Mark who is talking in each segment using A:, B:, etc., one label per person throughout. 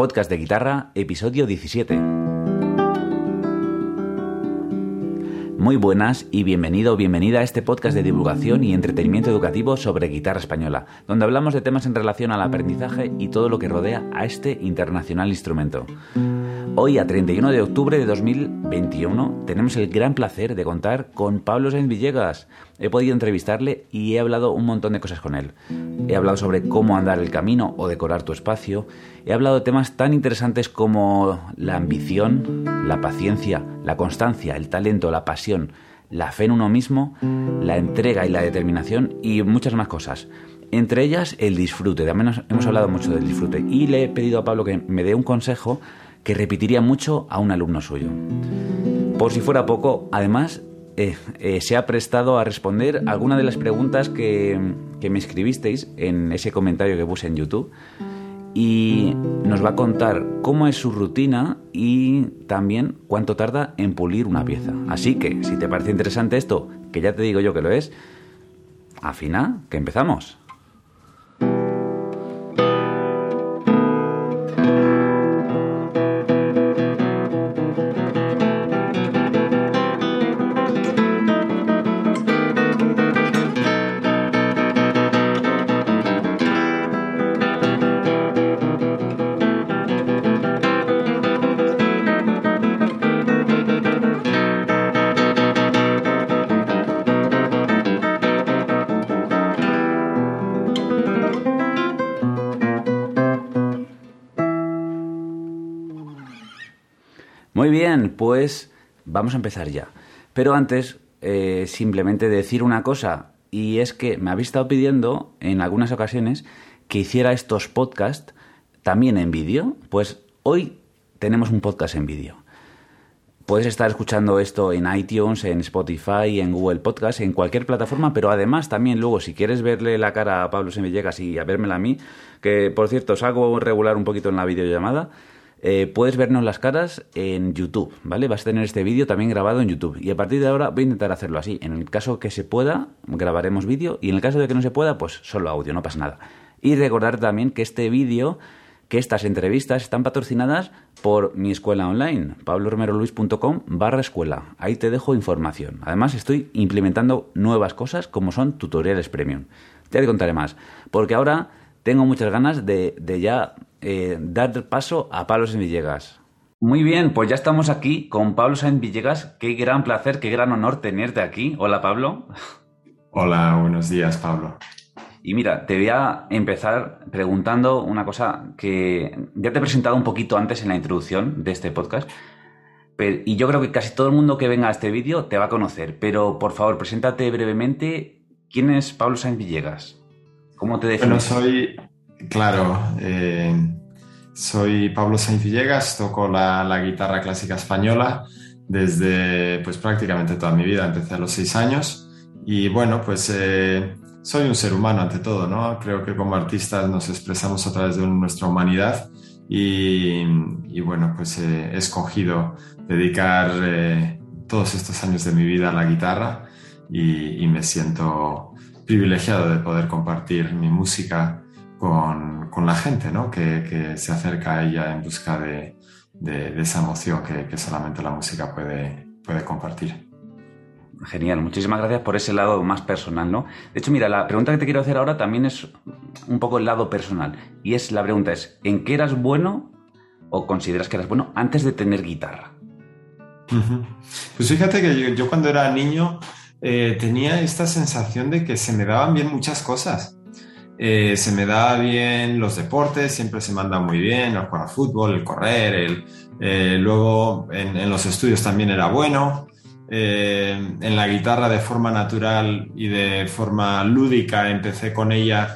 A: Podcast de Guitarra, episodio 17. Muy buenas y bienvenido o bienvenida a este podcast de divulgación y entretenimiento educativo sobre guitarra española, donde hablamos de temas en relación al aprendizaje y todo lo que rodea a este internacional instrumento. Hoy, a 31 de octubre de 2021, tenemos el gran placer de contar con Pablo Sainz Villegas. He podido entrevistarle y he hablado un montón de cosas con él. He hablado sobre cómo andar el camino o decorar tu espacio. He hablado de temas tan interesantes como la ambición, la paciencia, la constancia, el talento, la pasión, la fe en uno mismo, la entrega y la determinación y muchas más cosas. Entre ellas, el disfrute. También hemos hablado mucho del disfrute. Y le he pedido a Pablo que me dé un consejo que repetiría mucho a un alumno suyo. Por si fuera poco, además, eh, eh, se ha prestado a responder algunas de las preguntas que, que me escribisteis en ese comentario que puse en YouTube y nos va a contar cómo es su rutina y también cuánto tarda en pulir una pieza. Así que, si te parece interesante esto, que ya te digo yo que lo es, afina, que empezamos. Muy bien, pues vamos a empezar ya. Pero antes, eh, simplemente decir una cosa, y es que me habéis estado pidiendo en algunas ocasiones que hiciera estos podcasts también en vídeo. Pues hoy tenemos un podcast en vídeo. Puedes estar escuchando esto en iTunes, en Spotify, en Google Podcast, en cualquier plataforma, pero además también luego si quieres verle la cara a Pablo Semillegas y a a mí, que por cierto salgo regular un poquito en la videollamada, eh, puedes vernos las caras en YouTube, ¿vale? Vas a tener este vídeo también grabado en YouTube. Y a partir de ahora voy a intentar hacerlo así. En el caso que se pueda, grabaremos vídeo. Y en el caso de que no se pueda, pues solo audio, no pasa nada. Y recordar también que este vídeo, que estas entrevistas están patrocinadas por mi escuela online, pabloromeroluis.com barra escuela. Ahí te dejo información. Además, estoy implementando nuevas cosas como son tutoriales premium. Ya te contaré más. Porque ahora tengo muchas ganas de, de ya eh, dar paso a Pablo Sainz Villegas. Muy bien, pues ya estamos aquí con Pablo Sainz Villegas. Qué gran placer, qué gran honor tenerte aquí. Hola, Pablo.
B: Hola, buenos días, Pablo.
A: Y mira, te voy a empezar preguntando una cosa que ya te he presentado un poquito antes en la introducción de este podcast. y yo creo que casi todo el mundo que venga a este vídeo te va a conocer. Pero por favor, preséntate brevemente. ¿Quién es Pablo Sainz Villegas? ¿Cómo te defines?
B: Bueno, soy, Claro, eh, soy Pablo Sainz Villegas, toco la, guitarra clásica española desde pues prácticamente toda mi vida, empecé a los seis años y bueno, pues eh, soy un ser humano ante todo, ¿no? Creo que como artistas nos expresamos a través de nuestra humanidad y, bueno, pues he escogido dedicar eh, todos estos años de mi vida a la guitarra y me siento privilegiado de poder compartir mi música con, con la gente, ¿no? Que, que, se acerca a ella en busca de, de, esa emoción que, que, solamente la música puede, puede compartir.
A: Genial, muchísimas gracias por ese lado más personal, ¿no? De hecho, mira, la pregunta que te quiero hacer ahora también es un poco el lado personal. Y es, la pregunta es, ¿en qué eras bueno o consideras que eras bueno antes de tener guitarra?
B: Pues fíjate que yo, yo cuando era niño eh, tenía esta sensación de que se me daban bien muchas cosas. Eh, se me da bien los deportes, siempre se me anda muy bien, el jugar fútbol, el correr, el, eh, luego en, los estudios también era bueno, eh, en la guitarra de forma natural y de forma lúdica empecé con ella,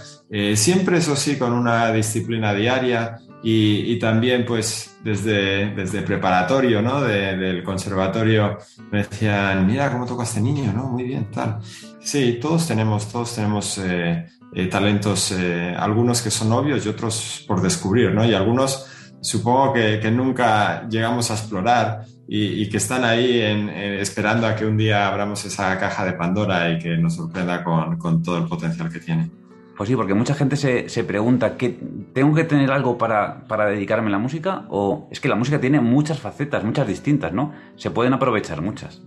B: siempre eso sí, con una disciplina diaria y, también pues desde, desde preparatorio, ¿no? del conservatorio me decían, mira cómo toca este niño, ¿no? Muy bien, tal. Sí, todos tenemos, todos tenemos eh, talentos, eh, algunos que son obvios y otros por descubrir, ¿no? Y algunos supongo que, que nunca llegamos a explorar y, que están ahí en, esperando a que un día abramos esa caja de Pandora y que nos sorprenda con, con todo el potencial que tiene.
A: Pues sí, porque mucha gente se, se pregunta, ¿qué, ¿tengo que tener algo para, para, dedicarme a la música? O es que la música tiene muchas facetas, muchas distintas, ¿no? Se pueden aprovechar muchas.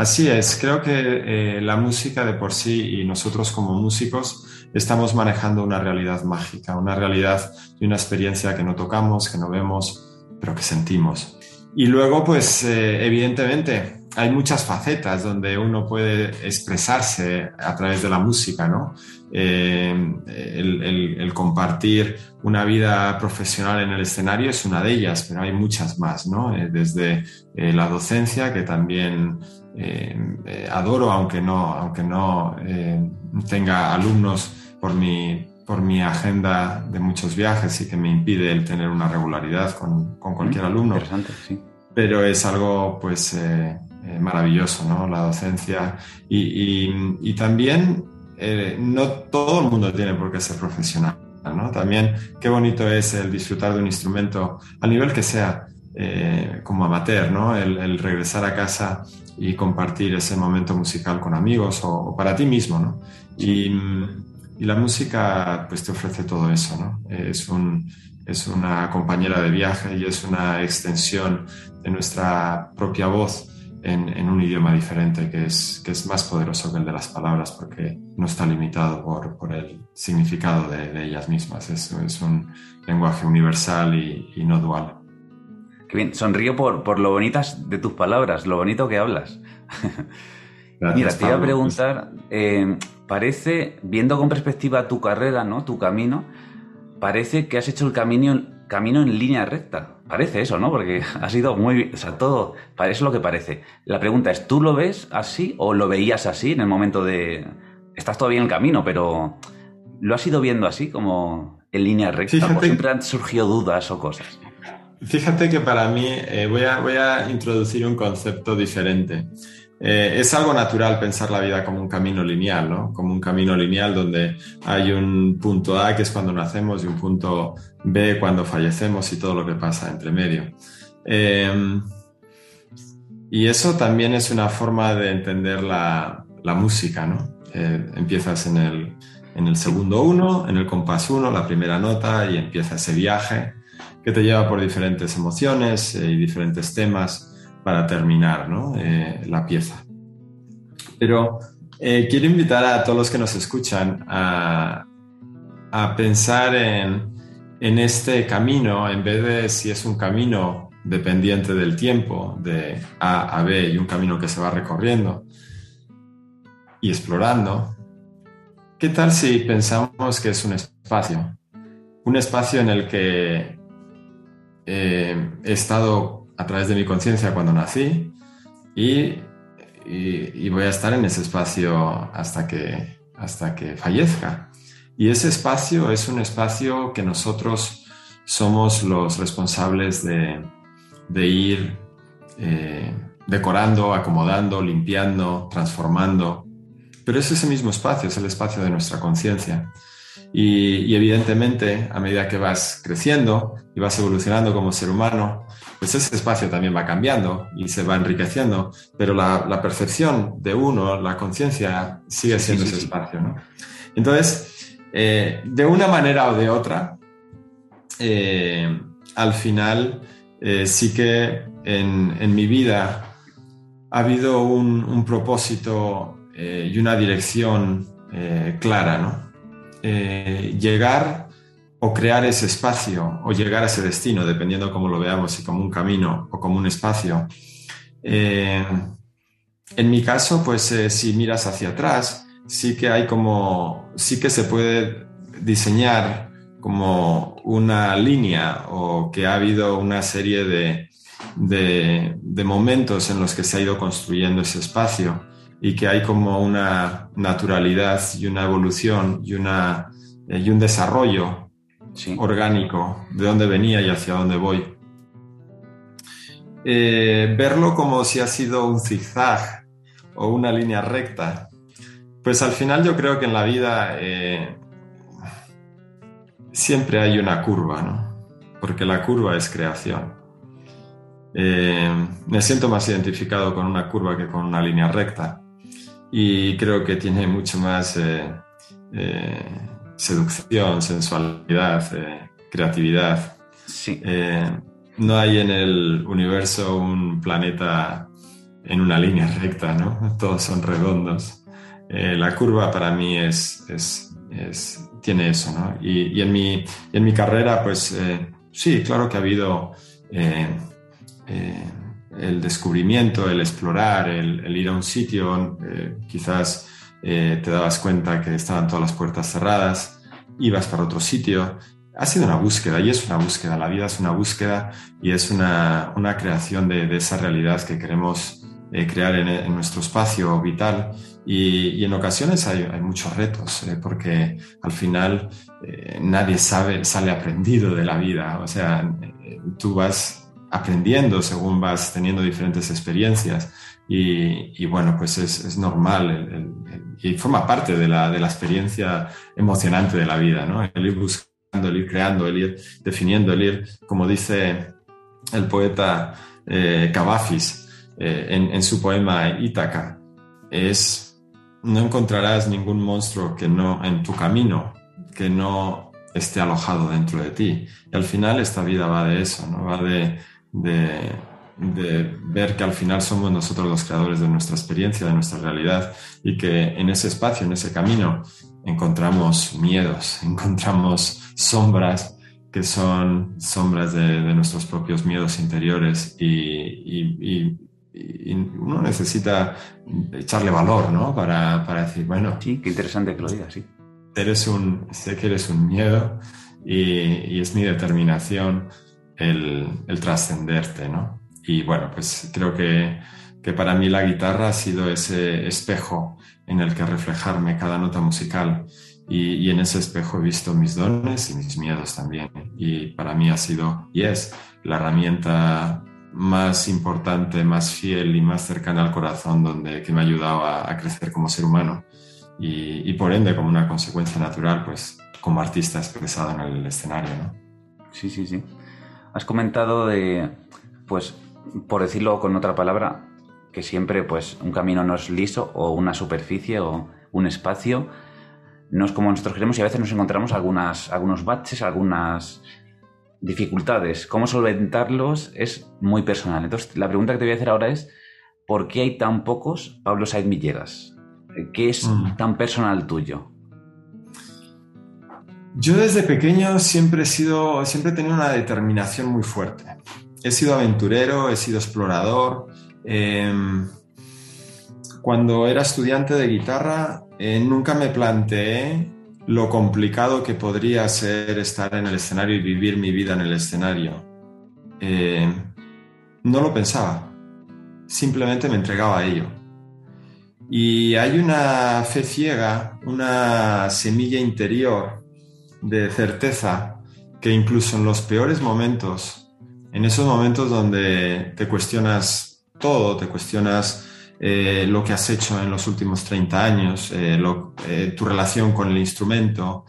B: Así es, creo que eh, la música de por sí y nosotros como músicos estamos manejando una realidad mágica, una realidad y una experiencia que no tocamos, que no vemos, pero que sentimos. Y luego, pues, eh, evidentemente, hay muchas facetas donde uno puede expresarse a través de la música, ¿no? Eh, el, compartir una vida profesional en el escenario es una de ellas, pero hay muchas más, ¿no? Eh, desde eh, la docencia, que también adoro, aunque no, aunque no tenga alumnos por mi, por mi agenda de muchos viajes y que me impide el tener una regularidad con, con cualquier alumno.
A: Interesante, sí.
B: Pero es algo, pues eh, maravilloso, ¿no? La docencia. Y, también eh, no todo el mundo tiene por qué ser profesional, ¿no? También qué bonito es el disfrutar de un instrumento, a nivel que sea, eh, como amateur, ¿no? El, regresar a casa y compartir ese momento musical con amigos o, para ti mismo, ¿no? Y, la música, pues te ofrece todo eso, ¿no? Es un, es una compañera de viaje y es una extensión de nuestra propia voz en, un idioma diferente que es, que es más poderoso que el de las palabras porque no está limitado por, por el significado de, ellas mismas. Es, es, un lenguaje universal y, no dual.
A: Qué bien, sonrío por, por lo bonitas de tus palabras, lo bonito que hablas. Mira, te iba a preguntar, eh, parece, viendo con perspectiva tu carrera, ¿no? Tu camino, parece que has hecho el camino, camino en línea recta. Parece eso, ¿no? Porque ha sido muy... O sea, todo... Es lo que parece. La pregunta es, ¿tú lo ves así o lo veías así en el momento de... Estás todavía en el camino, pero ¿lo has ido viendo así, como en línea recta? ¿O siempre han surgido dudas o cosas?
B: Fíjate que para mí eh, voy, a, voy a introducir un concepto diferente. Eh, es algo natural pensar la vida como un camino lineal, ¿no? Como un camino lineal donde hay un punto A que es cuando nacemos y un punto B cuando fallecemos y todo lo que pasa entre medio. Em, y eso también es una forma de entender la, música, ¿no? Eh, empiezas en el, en el segundo uno, en el compás uno, la primera nota y empieza ese viaje que te lleva por diferentes emociones eh, y diferentes temas para terminar eh, la pieza. Pero eh, quiero invitar a todos los que nos escuchan a, pensar en, este camino, en vez de si es un camino dependiente del tiempo, de A a B y un camino que se va recorriendo y explorando, ¿qué tal si pensamos que es un espacio? Un espacio en el que eh, he estado a través de mi conciencia cuando nací y, voy a estar en ese espacio hasta que, hasta que fallezca. Y ese espacio es un espacio que nosotros somos los responsables de, ir eh, decorando, acomodando, limpiando, transformando. Pero es ese mismo espacio, es el espacio de nuestra conciencia. Y, evidentemente, a medida que vas creciendo y vas evolucionando como ser humano, pues ese espacio también va cambiando y se va enriqueciendo, pero la, percepción de uno, la conciencia, sigue siendo ese espacio. ¿no? Entonces, eh, de una manera o de otra, eh, al final eh, sí que en, mi vida ha habido un, propósito y una dirección clara, ¿no? Llegar o crear ese espacio o llegar a ese destino, dependiendo cómo lo veamos, si como un camino o como un espacio. Eh, en mi caso, pues eh, si miras hacia atrás, sí que hay como, sí que se puede diseñar como una línea o que ha habido una serie de, de momentos en los que se ha ido construyendo ese espacio y que hay como una naturalidad y una evolución y, una, y un desarrollo orgánico, de dónde venía y hacia dónde voy. Eh, verlo como si ha sido un zigzag o una línea recta, pues al final yo creo que en la vida eh, siempre hay una curva, ¿no? Porque la curva es creación. Eh, me siento más identificado con una curva que con una línea recta y creo que tiene mucho más seducción, sensualidad, creatividad.
A: Sí.
B: no hay en el universo un planeta en una línea recta, ¿no? Todos son redondos. la curva para mí es, es, tiene eso, ¿no? Y, en, mi, en mi carrera, pues sí, claro que ha habido el descubrimiento, el explorar, el, ir a un sitio, eh, quizás eh, te dabas cuenta que estaban todas las puertas cerradas, ibas para otro sitio. Ha sido una búsqueda y es una búsqueda, la vida es una búsqueda y es una, creación de, esa realidad que queremos eh, crear en, nuestro espacio vital. Y, en ocasiones hay, hay muchos retos porque al final nadie sabe, sale aprendido de la vida, o sea, tú vas aprendiendo según vas teniendo diferentes experiencias. Y, bueno, pues es, normal y forma parte de la, de la, experiencia emocionante de la vida, ¿no? El ir buscando, el ir creando, el ir definiendo, el ir, como dice el poeta eh, Cavafis eh, en, en, su poema Ítaca, es, no encontrarás ningún monstruo que no, en tu camino, que no esté alojado dentro de ti. Y al final esta vida va de eso, ¿no? Va de de, ver que al final somos nosotros los creadores de nuestra experiencia, de nuestra realidad y que en ese espacio, en ese camino, encontramos miedos, encontramos sombras que son sombras de, nuestros propios miedos interiores y, uno necesita echarle valor, ¿no? Para, para, decir, bueno...
A: Sí, qué interesante que lo digas, sí.
B: Eres un, sé que eres un miedo y es mi determinación el, trascenderte, ¿no? Y bueno, pues creo que, para mí la guitarra ha sido ese espejo en el que reflejarme cada nota musical y, en ese espejo he visto mis dones y mis miedos también. Y para mí ha sido y es la herramienta más importante, más fiel y más cercana al corazón donde, que me ha ayudado a, crecer como ser humano y, y, por ende como una consecuencia natural, pues como artista expresado en el escenario. ¿no?
A: Sí, sí, sí. Has comentado de, pues, por decirlo con otra palabra, que siempre, pues, un camino no es liso o una superficie o un espacio no es como nosotros queremos y a veces nos encontramos algunas, algunos baches, algunas dificultades. Cómo solventarlos es muy personal. Entonces, la pregunta que te voy a hacer ahora es, ¿por qué hay tan pocos Pablo Said Villegas? ¿Qué es mm. tan personal tuyo?
B: Yo desde pequeño siempre he sido, siempre he tenido una determinación muy fuerte. He sido aventurero, he sido explorador. Em, cuando era estudiante de guitarra, eh, nunca me planteé lo complicado que podría ser estar en el escenario y vivir mi vida en el escenario. Em, no lo pensaba, simplemente me entregaba a ello. Y hay una fe ciega, una semilla interior de certeza que incluso en los peores momentos, en esos momentos donde te cuestionas todo, te cuestionas eh, lo que has hecho en los últimos 30 años, eh, eh, tu relación con el instrumento,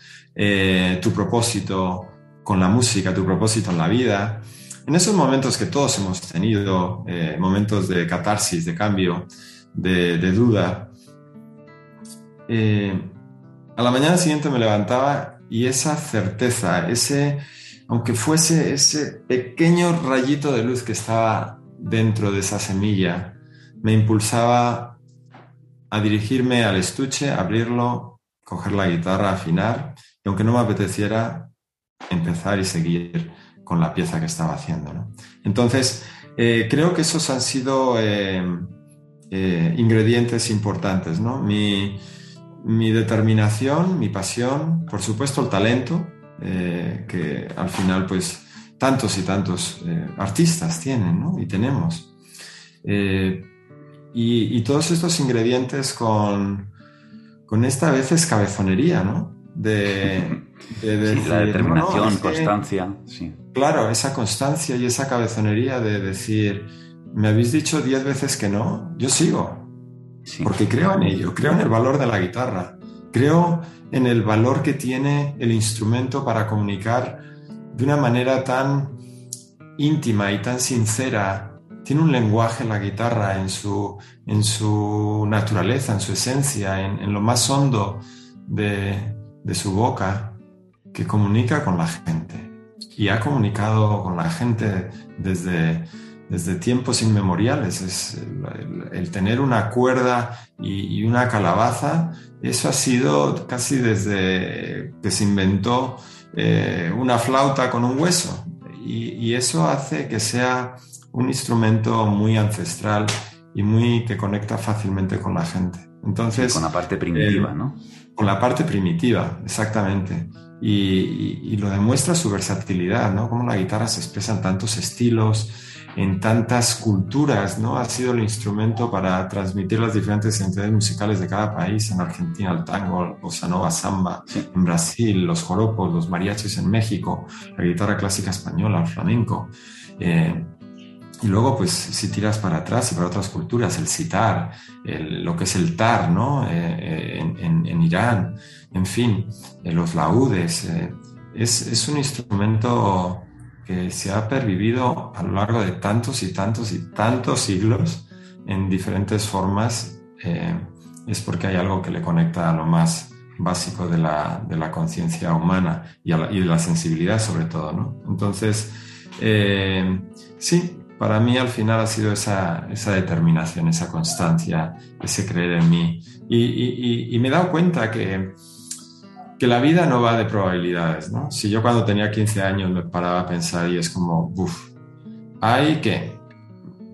B: tu propósito con la música, tu propósito en la vida. En esos momentos que todos hemos tenido, momentos de catarsis, de cambio, de, de duda, a la mañana siguiente me levantaba y esa certeza, ese, aunque fuese ese pequeño rayito de luz que estaba dentro de esa semilla, me impulsaba a dirigirme al estuche, abrirlo, coger la guitarra, afinar, y aunque no me apeteciera, empezar y seguir con la pieza que estaba haciendo. Entonces, eh, creo que esos han sido eh, eh, ingredientes importantes. ¿no? Mi, mi determinación, mi pasión, por supuesto el talento, eh, que al final pues tantos y tantos eh, artistas tienen ¿no? y tenemos. Eh, y, todos estos ingredientes con, con esta a veces cabezonería, ¿no?
A: De, la determinación, constancia. Sí.
B: Claro, esa constancia y esa cabezonería de decir, me habéis dicho diez veces que no, yo sigo, porque creo en ello, creo en el valor de la guitarra, creo en el valor que tiene el instrumento para comunicar de una manera tan íntima y tan sincera. Tiene un lenguaje la guitarra en su, en su naturaleza, en su esencia, en, lo más hondo de, de su boca que comunica con la gente y ha comunicado con la gente desde, desde tiempos inmemoriales. Es el, tener una cuerda y, una calabaza, eso ha sido casi desde que se inventó eh, una flauta con un hueso. Y, eso hace que sea un instrumento muy ancestral y muy que conecta fácilmente con la gente. Entonces,
A: con la parte primitiva, eh, ¿no?
B: Con la parte primitiva, exactamente y, lo demuestra su versatilidad, ¿no? Cómo la guitarra se expresa en tantos estilos, en tantas culturas, ¿no? Ha sido el instrumento para transmitir las diferentes identidades musicales de cada país. En Argentina el tango, el bossa nova, samba. En Brasil los joropos, los mariachis en México, la guitarra clásica española, el flamenco. Eh, y luego, pues, si tiras para atrás y para otras culturas, el sitar, lo que es el tar, ¿no? Eh, eh, en, Irán, en fin, eh, los laudes. Es, es, un instrumento se ha pervivido a lo largo de tantos y tantos y tantos siglos en diferentes formas. es porque hay algo que le conecta a lo más básico de la, de la conciencia humana y, y, de la sensibilidad sobre todo, ¿no? Entonces, sí, para mí al final ha sido esa, esa determinación, esa constancia, ese creer en mí. Y, me he dado cuenta que, que la vida no va de probabilidades, ¿no? Si yo cuando tenía 15 años me paraba a pensar y es como, uff, hay que,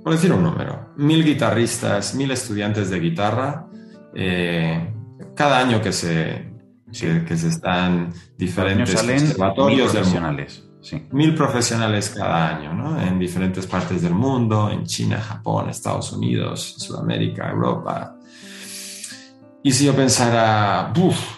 B: por decir un número, mil guitarristas, mil estudiantes de guitarra, eh, cada año que se, que, se están diferentes
A: conservatorios
B: profesionales. Mil profesionales cada año, ¿no? En diferentes partes del mundo, en China, Japón, Estados Unidos, Sudamérica, Europa. Y si yo pensara, uff,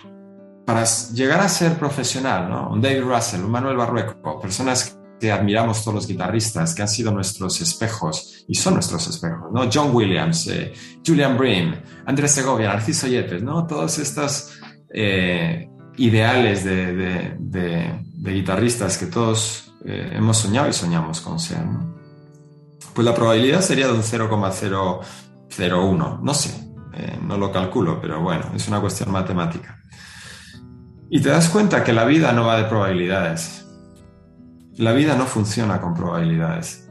B: para llegar a ser profesional, ¿no? Un David Russell, un Manuel Barrueco, personas que admiramos todos los guitarristas, que han sido nuestros espejos y son nuestros espejos, ¿no? John Williams, eh, Julian Brim, Andrés Segovia, Narciso Yepes, ¿no? Todos estos eh, ideales de, guitarristas que todos eh, hemos soñado y soñamos con ser. Pues la probabilidad sería de un 0,001, no sé, no lo calculo, pero bueno, es una cuestión matemática. Y te das cuenta que la vida no va de probabilidades. La vida no funciona con probabilidades.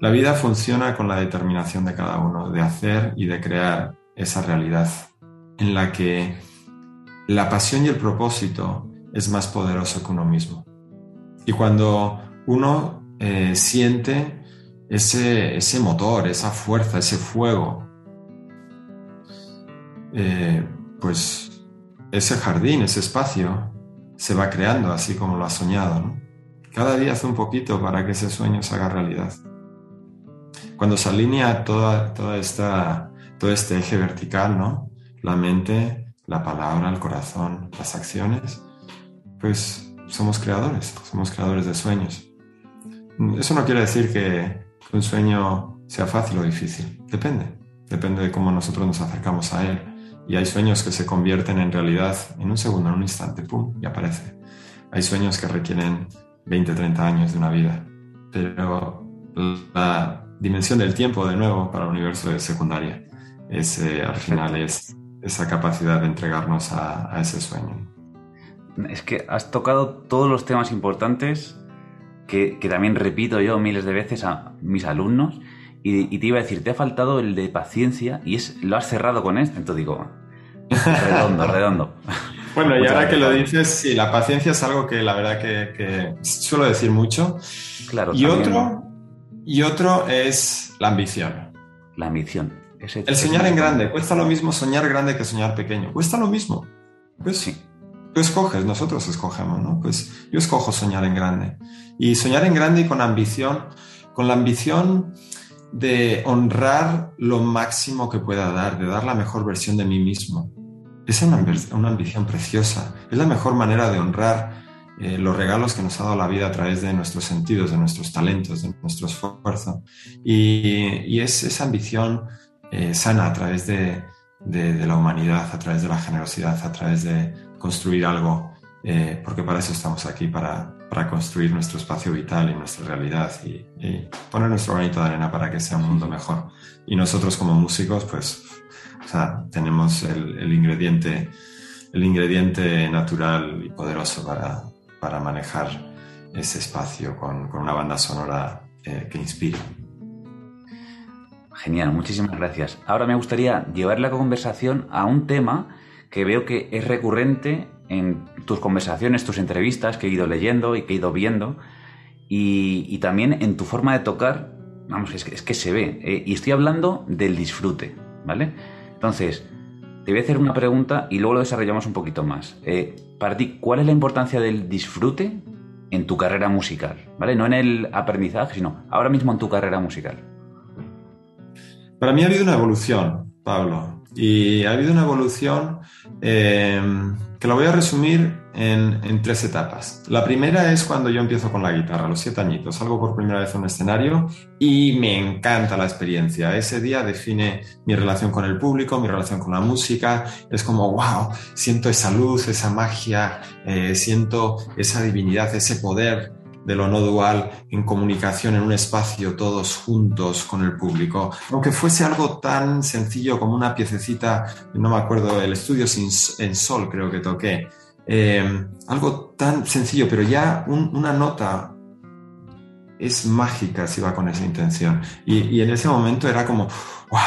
B: La vida funciona con la determinación de cada uno de hacer y de crear esa realidad en la que la pasión y el propósito es más poderoso que uno mismo. Y cuando uno eh, siente ese, ese, motor, esa fuerza, ese fuego, eh, pues ese jardín, ese espacio, se va creando así como lo ha soñado. Cada día hace un poquito para que ese sueño se haga realidad. Cuando se alinea toda, toda esta, todo este eje vertical, ¿no? la mente, la palabra, el corazón, las acciones, pues somos creadores, somos creadores de sueños. Eso no quiere decir que un sueño sea fácil o difícil, depende, depende de cómo nosotros nos acercamos a él. Y hay sueños que se convierten en realidad en un segundo, en un instante, ¡pum! y aparece. Hay sueños que requieren 20, 30 años de una vida, pero la dimensión del tiempo, de nuevo, para el universo es secundaria. Es, al final es esa capacidad de entregarnos a, ese sueño.
A: Es que has tocado todos los temas importantes que, también repito yo miles de veces a mis alumnos y, te iba a decir, te ha faltado el de paciencia y es lo has cerrado con esto. Entonces digo, redondo, redondo.
B: Bueno, y ahora que lo dices, sí, la paciencia es algo que la verdad que, suelo decir mucho.
A: Claro.
B: Y otro, y otro es la ambición.
A: La ambición
B: el soñar en grande. Cuesta lo mismo soñar grande que soñar pequeño. Cuesta lo mismo. Pues sí. Tú escoges, nosotros escogemos, ¿no? Pues yo escojo soñar en grande. Y soñar en grande y con ambición, con la ambición de honrar lo máximo que pueda dar, de dar la mejor versión de mí mismo. Es una, una ambición preciosa. Es la mejor manera de honrar eh, los regalos que nos ha dado la vida a través de nuestros sentidos, de nuestros talentos, de nuestro esfuerzo. Y, y es esa ambición eh, sana a través de, la humanidad, a través de la generosidad, a través de construir algo, eh, porque para eso estamos aquí, para, construir nuestro espacio vital y nuestra realidad y, poner nuestro granito de arena para que sea un mundo mejor. Y nosotros como músicos, pues, tenemos el, ingrediente el ingrediente natural y poderoso para, para manejar ese espacio con, con una banda sonora eh, que inspire.
A: Genial, muchísimas gracias. Ahora me gustaría llevar la conversación a un tema que veo que es recurrente en tus conversaciones, tus entrevistas que he ido leyendo y que he ido viendo, y, también en tu forma de tocar, vamos, es que, se ve. Eh, y estoy hablando del disfrute, ¿vale? Entonces, te voy a hacer una pregunta y luego lo desarrollamos un poquito más. Eh, para ti, ¿cuál es la importancia del disfrute en tu carrera musical? ¿Vale? No en el aprendizaje, sino ahora mismo en tu carrera musical.
B: Para mí ha habido una evolución, Pablo. Y ha habido una evolución eh, que la voy a resumir en, tres etapas. La primera es cuando yo empiezo con la guitarra, los siete añitos. Salgo por primera vez a un escenario y me encanta la experiencia. Ese día define mi relación con el público, mi relación con la música. Es como, wow, siento esa luz, esa magia, eh, siento esa divinidad, ese poder de lo no dual en comunicación en un espacio todos juntos con el público. Aunque fuese algo tan sencillo como una piececita, no me acuerdo, el estudio en sol creo que toqué, eh, algo tan sencillo, pero ya una nota es mágica si va con esa intención. Y, en ese momento era como, wow,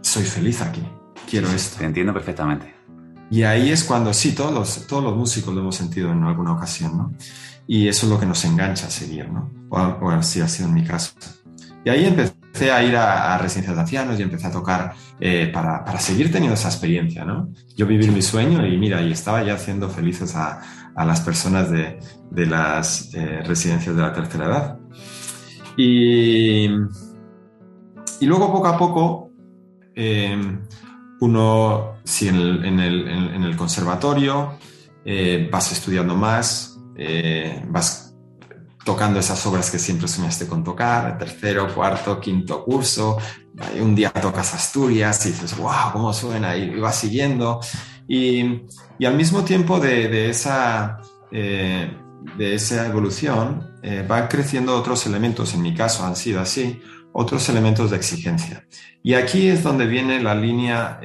B: soy feliz aquí, quiero esto.
A: Te entiendo perfectamente.
B: Y ahí es cuando, sí, todos los, todos los músicos lo hemos sentido en alguna ocasión, ¿no? Y eso es lo que nos engancha a seguir, ¿no? O, así ha sido en mi caso. Y ahí empecé a ir a, residencias de ancianos y empecé a tocar eh, para, para, seguir teniendo esa experiencia, ¿no? Yo vivir mi sueño y mira, y estaba ya haciendo felices a, a las personas de, de las eh, residencias de la tercera edad. Y, y luego poco a poco, eh, uno, si en el, en el, en el conservatorio, vas estudiando más, eh, vas tocando esas obras que siempre soñaste con tocar, tercero, cuarto, quinto curso, un día tocas Asturias y dices, wow, cómo suena, y, vas siguiendo. Y, y, al mismo tiempo de, de esa, eh, de esa evolución, eh, van creciendo otros elementos, en mi caso han sido así, otros elementos de exigencia. Y aquí es donde viene la línea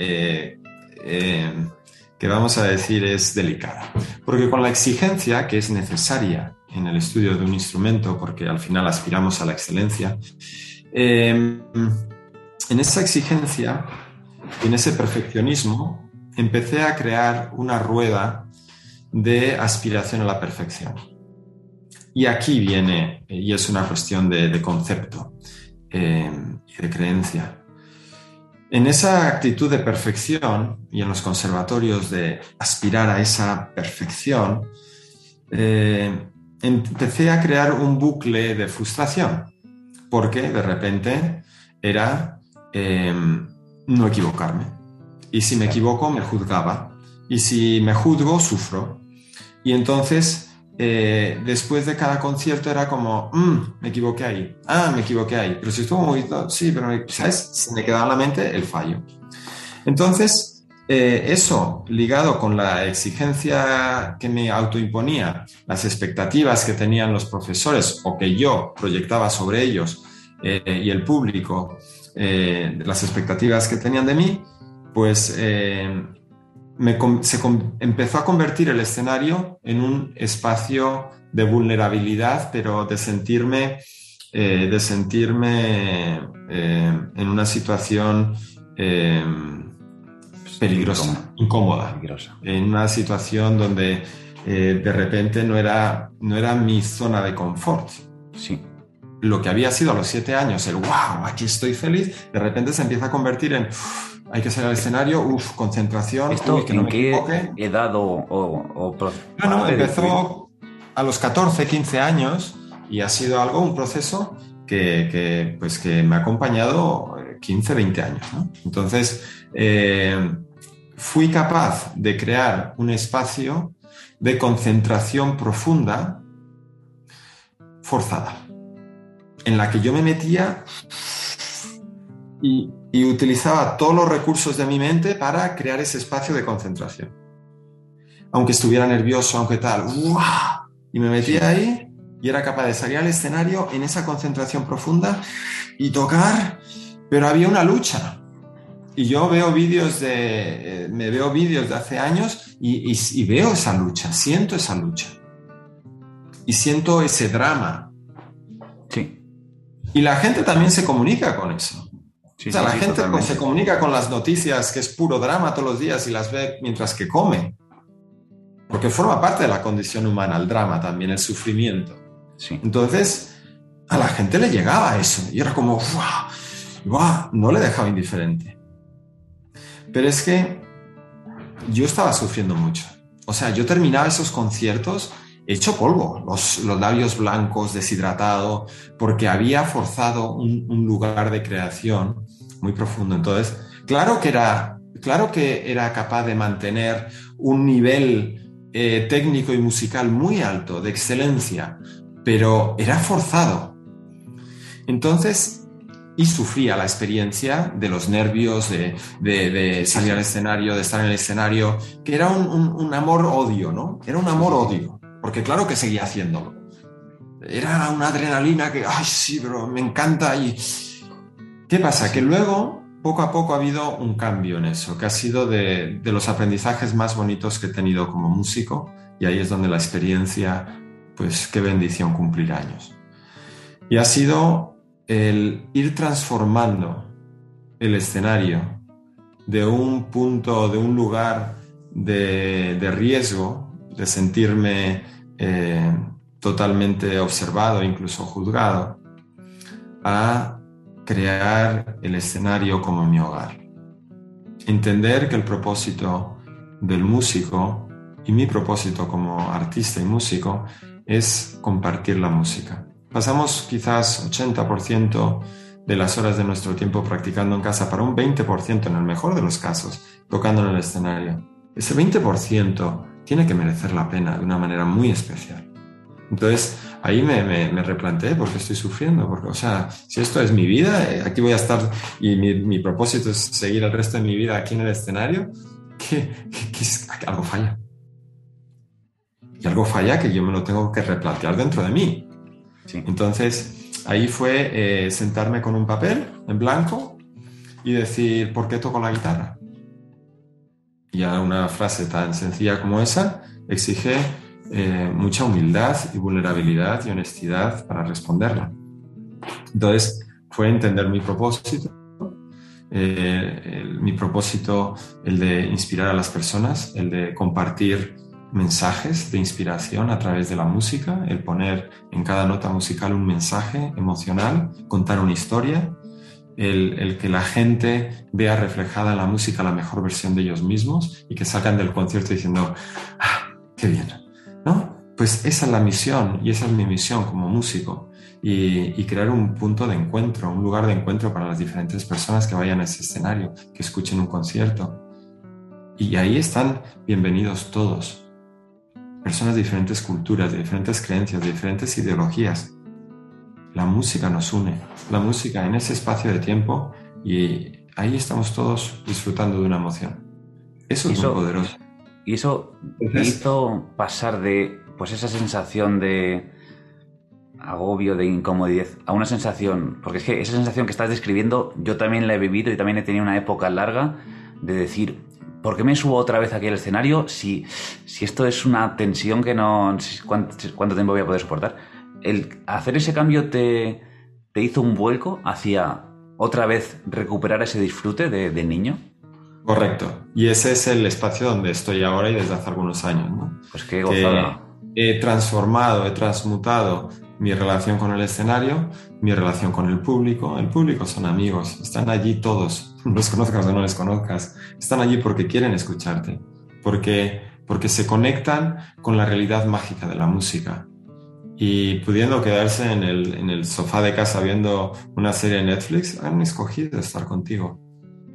B: que vamos a decir es delicada. Porque con la exigencia que es necesaria en el estudio de un instrumento, porque al final aspiramos a la excelencia, em, en esa exigencia, en ese perfeccionismo, empecé a crear una rueda de aspiración a la perfección. Y aquí viene, y es una cuestión de, concepto em, y de creencia. En esa actitud de perfección y en los conservatorios de aspirar a esa perfección, eh, empecé a crear un bucle de frustración, porque de repente era em, no equivocarme. Y si me equivoco, me juzgaba. Y si me juzgo, sufro. Y entonces eh, después de cada concierto era como, mm, me equivoqué ahí, ah, me equivoqué ahí, pero si estuvo muy, sí, pero, ¿sabes? Se me quedaba en la mente el fallo. Entonces, eh, eso ligado con la exigencia que me autoimponía, las expectativas que tenían los profesores o que yo proyectaba sobre ellos eh, y el público, las expectativas que tenían de mí, pues se empezó a convertir el escenario en un espacio de vulnerabilidad, pero de sentirme, eh, de sentirme eh, en una situación eh, peligrosa, incómoda, en una situación donde de repente no era, no era mi zona de confort.
A: Sí.
B: Lo que había sido a los siete años, el wow, aquí estoy feliz, de repente se empieza a convertir en hay que salir al escenario, uff, concentración.
A: ¿Esto que en qué edad o, o,
B: Bueno, empezó a los 14, 15 años y ha sido algo, un proceso que, pues que me ha acompañado 15, eh, 20 años. Entonces, eh, fui capaz de crear un espacio de concentración profunda forzada, en la que yo me metía y y utilizaba todos los recursos de mi mente para crear ese espacio de concentración. Aunque estuviera nervioso, aunque tal, y me metía ahí y era capaz de salir al escenario en esa concentración profunda y tocar, pero había una lucha. y yo veo vídeos de, eh, me veo vídeos de hace años y, veo esa lucha, siento esa lucha. Y siento ese drama.
A: Sí.
B: Y la gente también se comunica con eso. O sea, la gente pues, se comunica con las noticias, que es puro drama todos los días y las ve mientras que come. Porque forma parte de la condición humana, el drama también, el sufrimiento.
A: Sí.
B: Entonces, a la gente le llegaba eso. Y era como, ¡guau! No le dejaba indiferente. Pero es que yo estaba sufriendo mucho. O sea, yo terminaba esos conciertos hecho polvo, los, labios blancos, deshidratado, porque había forzado un, lugar de creación muy profundo. Entonces, claro que era, claro que era capaz de mantener un nivel eh, técnico y musical muy alto, de excelencia, pero era forzado. Entonces, y sufría la experiencia de los nervios, de, salir al escenario, de estar en el escenario, que era un, amor-odio, ¿no? Era un amor-odio, porque claro que seguía haciéndolo. Era una adrenalina que, ay, sí, pero me encanta. Y... ¿Qué pasa? Que luego, poco a poco, ha habido un cambio en eso, que ha sido de, de los aprendizajes más bonitos que he tenido como músico, y ahí es donde la experiencia, pues qué bendición cumplir años. Y ha sido el ir transformando el escenario de un punto, de un lugar de, riesgo, de sentirme eh, totalmente observado, incluso juzgado, a crear el escenario como mi hogar. Entender que el propósito del músico y mi propósito como artista y músico es compartir la música. Pasamos quizás 80% de las horas de nuestro tiempo practicando en casa para un 20% en el mejor de los casos, tocando en el escenario. Ese 20% tiene que merecer la pena de una manera muy especial. Entonces, ahí me, me, replanteé porque estoy sufriendo, porque, o sea, si esto es mi vida, eh, aquí voy a estar y mi, propósito es seguir el resto de mi vida aquí en el escenario, que, algo falla. Y algo falla que yo me lo tengo que replantear dentro de mí. Entonces, ahí fue eh, sentarme con un papel en blanco y decir, ¿por qué toco la guitarra? Y a una frase tan sencilla como esa exige eh, mucha humildad y vulnerabilidad y honestidad para responderla. Entonces, fue entender mi propósito, eh, mi propósito, el de inspirar a las personas, el de compartir mensajes de inspiración a través de la música, el poner en cada nota musical un mensaje emocional, contar una historia, el, que la gente vea reflejada en la música la mejor versión de ellos mismos y que salgan del concierto diciendo, ¡ah, qué bien! ¿No? Pues esa es la misión y esa es mi misión como músico y, y crear un punto de encuentro, un lugar de encuentro para las diferentes personas que vayan a ese escenario, que escuchen un concierto. Y ahí están bienvenidos todos, personas de diferentes culturas, de diferentes creencias, de diferentes ideologías. La música nos une, la música en ese espacio de tiempo y ahí estamos todos disfrutando de una emoción. Eso es muy poderoso.
A: Y eso hizo pasar de pues esa sensación de agobio, de incomodidad, a una sensación, porque es que esa sensación que estás describiendo yo también la he vivido y también he tenido una época larga de decir, ¿por qué me subo otra vez aquí al escenario si, si esto es una tensión que no... ¿cuánto, tiempo voy a poder soportar? El hacer ese cambio te, te hizo un vuelco hacia otra vez recuperar ese disfrute de, niño.
B: Correcto. Y ese es el espacio donde estoy ahora y desde hace algunos años. ¿no?
A: Pues qué gozada.
B: he transformado, he transmutado mi relación con el escenario, mi relación con el público. El público son amigos, están allí todos, los conozcas o no les conozcas, están allí porque quieren escucharte, porque, porque se conectan con la realidad mágica de la música. Y pudiendo quedarse en el, en el sofá de casa viendo una serie de Netflix, han escogido estar contigo.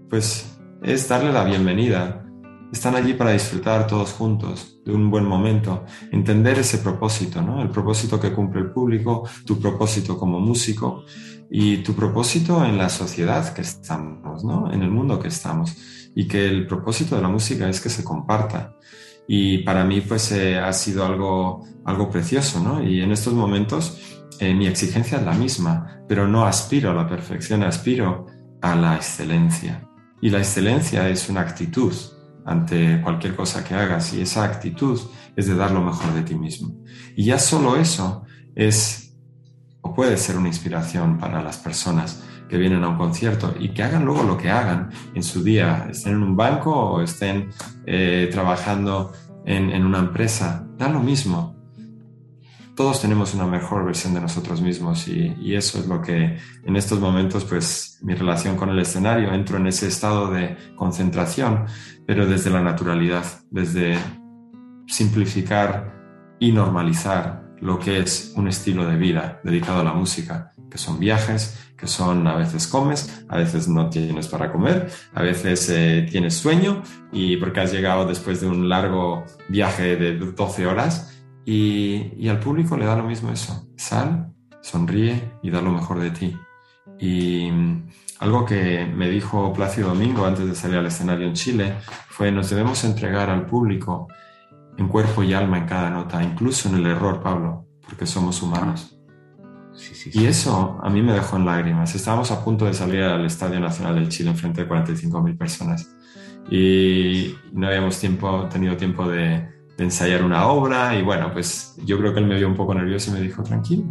B: Pues es darle la bienvenida, están allí para disfrutar todos juntos de un buen momento, entender ese propósito, ¿no? El propósito que cumple el público, tu propósito como músico y tu propósito en la sociedad que estamos, ¿no? En el mundo que estamos. Y que el propósito de la música es que se comparta. Y para mí, pues, eh, ha sido algo, algo precioso, ¿no? Y en estos momentos, eh, mi exigencia es la misma, pero no aspiro a la perfección, aspiro a la excelencia Y la excelencia es una actitud ante cualquier cosa que hagas y esa actitud es de dar lo mejor de ti mismo. Y ya solo eso es o puede ser una inspiración para las personas que vienen a un concierto y que hagan luego lo que hagan en su día, estén en un banco o estén eh, trabajando en, en, una empresa, da lo mismo. Todos tenemos una mejor versión de nosotros mismos y, eso es lo que en estos momentos, pues mi relación con el escenario, entro en ese estado de concentración, pero desde la naturalidad, desde simplificar y normalizar lo que es un estilo de vida dedicado a la música, que son viajes, que son a veces comes, a veces no tienes para comer, a veces eh, tienes sueño y porque has llegado después de un largo viaje de 12 horas y, y, al público le da lo mismo eso. Sal, sonríe y da lo mejor de ti. Y mm, algo que me dijo Plácido Domingo antes de salir al escenario en Chile fue nos debemos entregar al público en cuerpo y alma en cada nota, incluso en el error, Pablo, porque somos humanos. Y eso a mí me dejó en lágrimas. Estábamos a punto de salir al Estadio Nacional del Chile en frente de 45.000 personas y no habíamos tiempo, tenido tiempo de, de, ensayar una obra y bueno, pues yo creo que él me vio un poco nervioso y me dijo, tranquilo,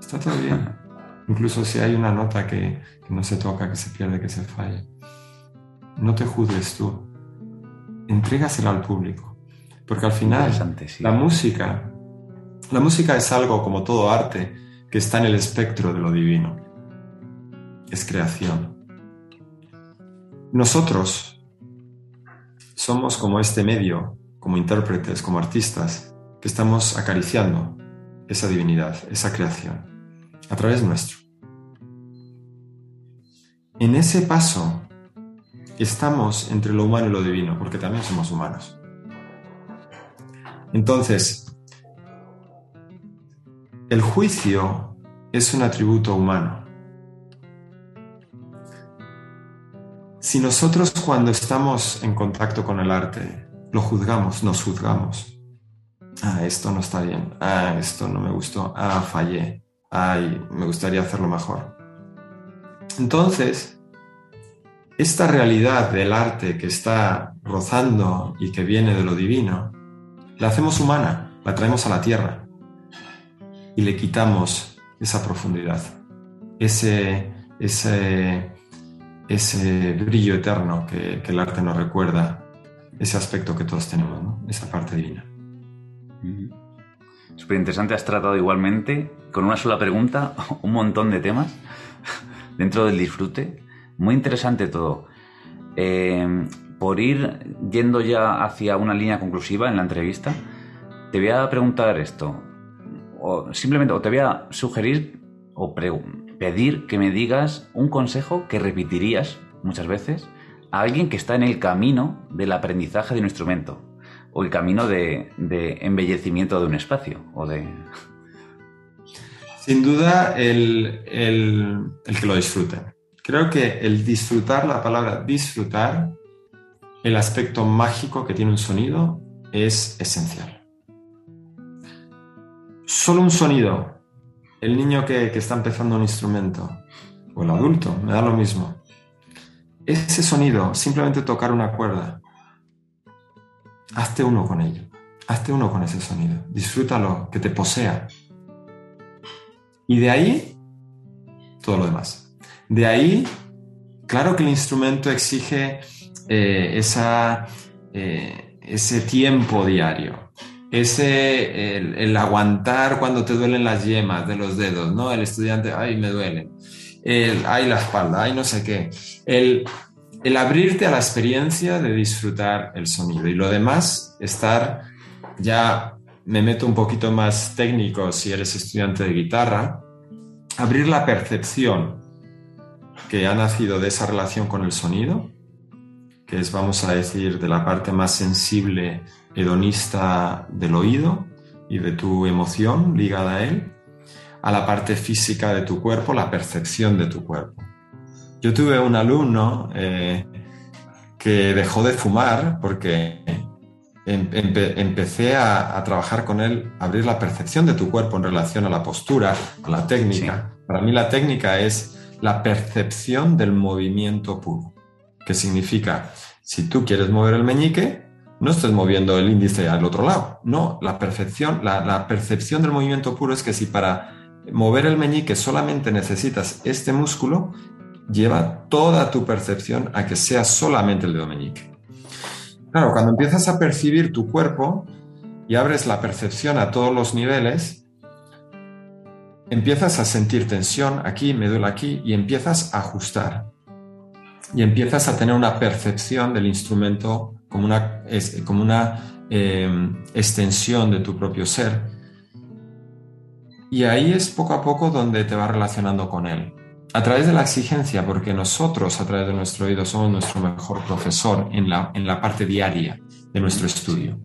B: está todo bien. Incluso si hay una nota que, que no se toca, que se pierde, que se falla. No te juzgues tú. Entrégasela al público. Porque al final sí. la música, la música es algo como todo arte que está en el espectro de lo divino. Es creación. Nosotros somos como este medio, como intérpretes, como artistas, que estamos acariciando esa divinidad, esa creación, a través nuestro. En ese paso estamos entre lo humano y lo divino, porque también somos humanos. Entonces, el juicio es un atributo humano. Si nosotros cuando estamos en contacto con el arte lo juzgamos, nos juzgamos. Ah, esto no está bien. Ah, esto no me gustó. Ah, fallé. Ay, me gustaría hacerlo mejor. Entonces, esta realidad del arte que está rozando y que viene de lo divino, la hacemos humana, la traemos a la tierra y le quitamos esa profundidad, ese, ese, ese brillo eterno que, que, el arte nos recuerda, ese aspecto que todos tenemos, ¿no? esa parte divina.
A: Súper interesante, has tratado igualmente, con una sola pregunta, un montón de temas dentro del disfrute. Muy interesante todo. Eh, por ir yendo ya hacia una línea conclusiva en la entrevista, te voy a preguntar esto o simplemente te voy a sugerir o pedir que me digas un consejo que repetirías muchas veces a alguien que está en el camino del aprendizaje de un instrumento o el camino de, embellecimiento de un espacio o de...
B: Sin duda el, el, el que lo disfrute. Creo que el disfrutar, la palabra disfrutar, el aspecto mágico que tiene un sonido es esencial solo un sonido, el niño que, está empezando un instrumento, o el adulto, me da lo mismo. Ese sonido, simplemente tocar una cuerda, hazte uno con ello, hazte uno con ese sonido, disfrútalo, que te posea. Y de ahí, todo lo demás. De ahí, claro que el instrumento exige eh, esa, eh, ese tiempo diario, ese, el, aguantar cuando te duelen las yemas de los dedos, ¿no? El estudiante, ay, me duelen. El, la espalda, ay, no sé qué. El, el abrirte a la experiencia de disfrutar el sonido. Y lo demás, estar ya, me meto un poquito más técnico si eres estudiante de guitarra, abrir la percepción que ha nacido de esa relación con el sonido, que es, vamos a decir, de la parte más sensible hedonista del oído y de tu emoción ligada a él, a la parte física de tu cuerpo, la percepción de tu cuerpo. Yo tuve un alumno eh, que dejó de fumar porque empecé a, trabajar con él, abrir la percepción de tu cuerpo en relación a la postura, a la técnica. Para mí la técnica es la percepción del movimiento puro. que significa, si tú quieres mover el meñique, no estés moviendo el índice al otro lado. No, la, perfección, la, percepción del movimiento puro es que si para mover el meñique solamente necesitas este músculo, lleva toda tu percepción a que sea solamente el dedo meñique. Claro, cuando empiezas a percibir tu cuerpo y abres la percepción a todos los niveles, empiezas a sentir tensión aquí, me duele aquí, y empiezas a ajustar. Y empiezas a tener una percepción del instrumento como una, como una eh, extensión de tu propio ser. Y ahí es poco a poco donde te vas relacionando con él. A través de la exigencia, porque nosotros a través de nuestro oído somos nuestro mejor profesor en la, en la parte diaria de nuestro estudio.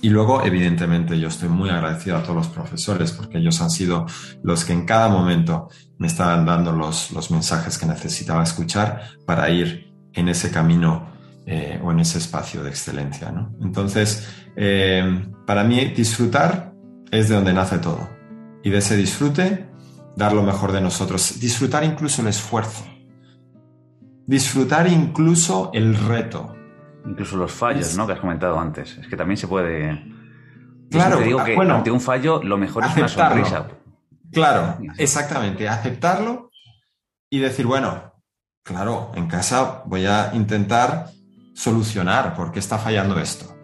B: Y luego, evidentemente, yo estoy muy agradecido a todos los profesores porque ellos han sido los que en cada momento me estaban dando los, los mensajes que necesitaba escuchar para ir en ese camino eh, o en ese espacio de excelencia. ¿no? Entonces, eh, para mí disfrutar es de donde nace todo. Y de ese disfrute, dar lo mejor de nosotros. Disfrutar incluso el esfuerzo. Disfrutar incluso el reto.
A: Incluso los fallos, ¿no? Que has comentado antes. Es que también se puede...
B: claro,
A: digo que bueno, ante un fallo lo mejor es una sonrisa.
B: Claro, exactamente. Aceptarlo y decir, bueno, claro, en casa voy a intentar solucionar por qué está fallando esto.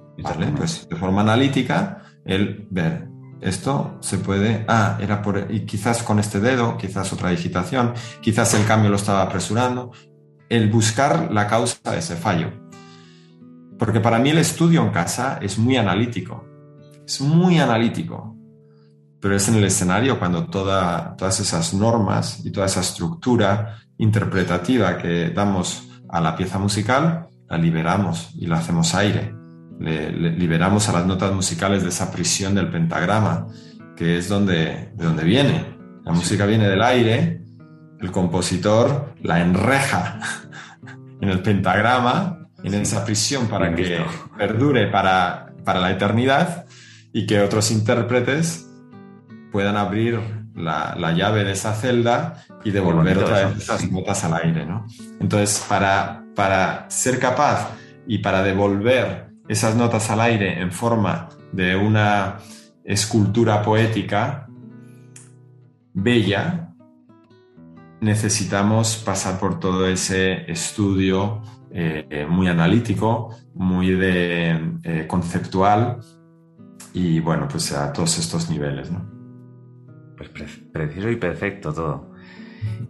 B: Pues de forma analítica, el ver esto se puede, ah, era por, y quizás con este dedo, quizás otra digitación, quizás el cambio lo estaba apresurando, el buscar la causa de ese fallo. Porque para mí el estudio en casa es muy analítico, es muy analítico, pero es en el escenario cuando toda, todas esas normas y toda esa estructura interpretativa que damos a la pieza musical la liberamos y la hacemos aire. Le, liberamos a las notas musicales de esa prisión del pentagrama, que es donde, de donde viene. La música viene del aire, el compositor la enreja en el pentagrama, en esa prisión para que perdure para, para la eternidad y que otros intérpretes puedan abrir la, la, llave de esa celda y devolver otra vez esas notas al aire. ¿no? Entonces, para, para ser capaz y para devolver esas notas al aire en forma de una escultura poética bella, necesitamos pasar por todo ese estudio eh, muy analítico, muy de, eh, conceptual y bueno, pues a todos estos niveles. ¿no?
A: Pues preciso y perfecto todo.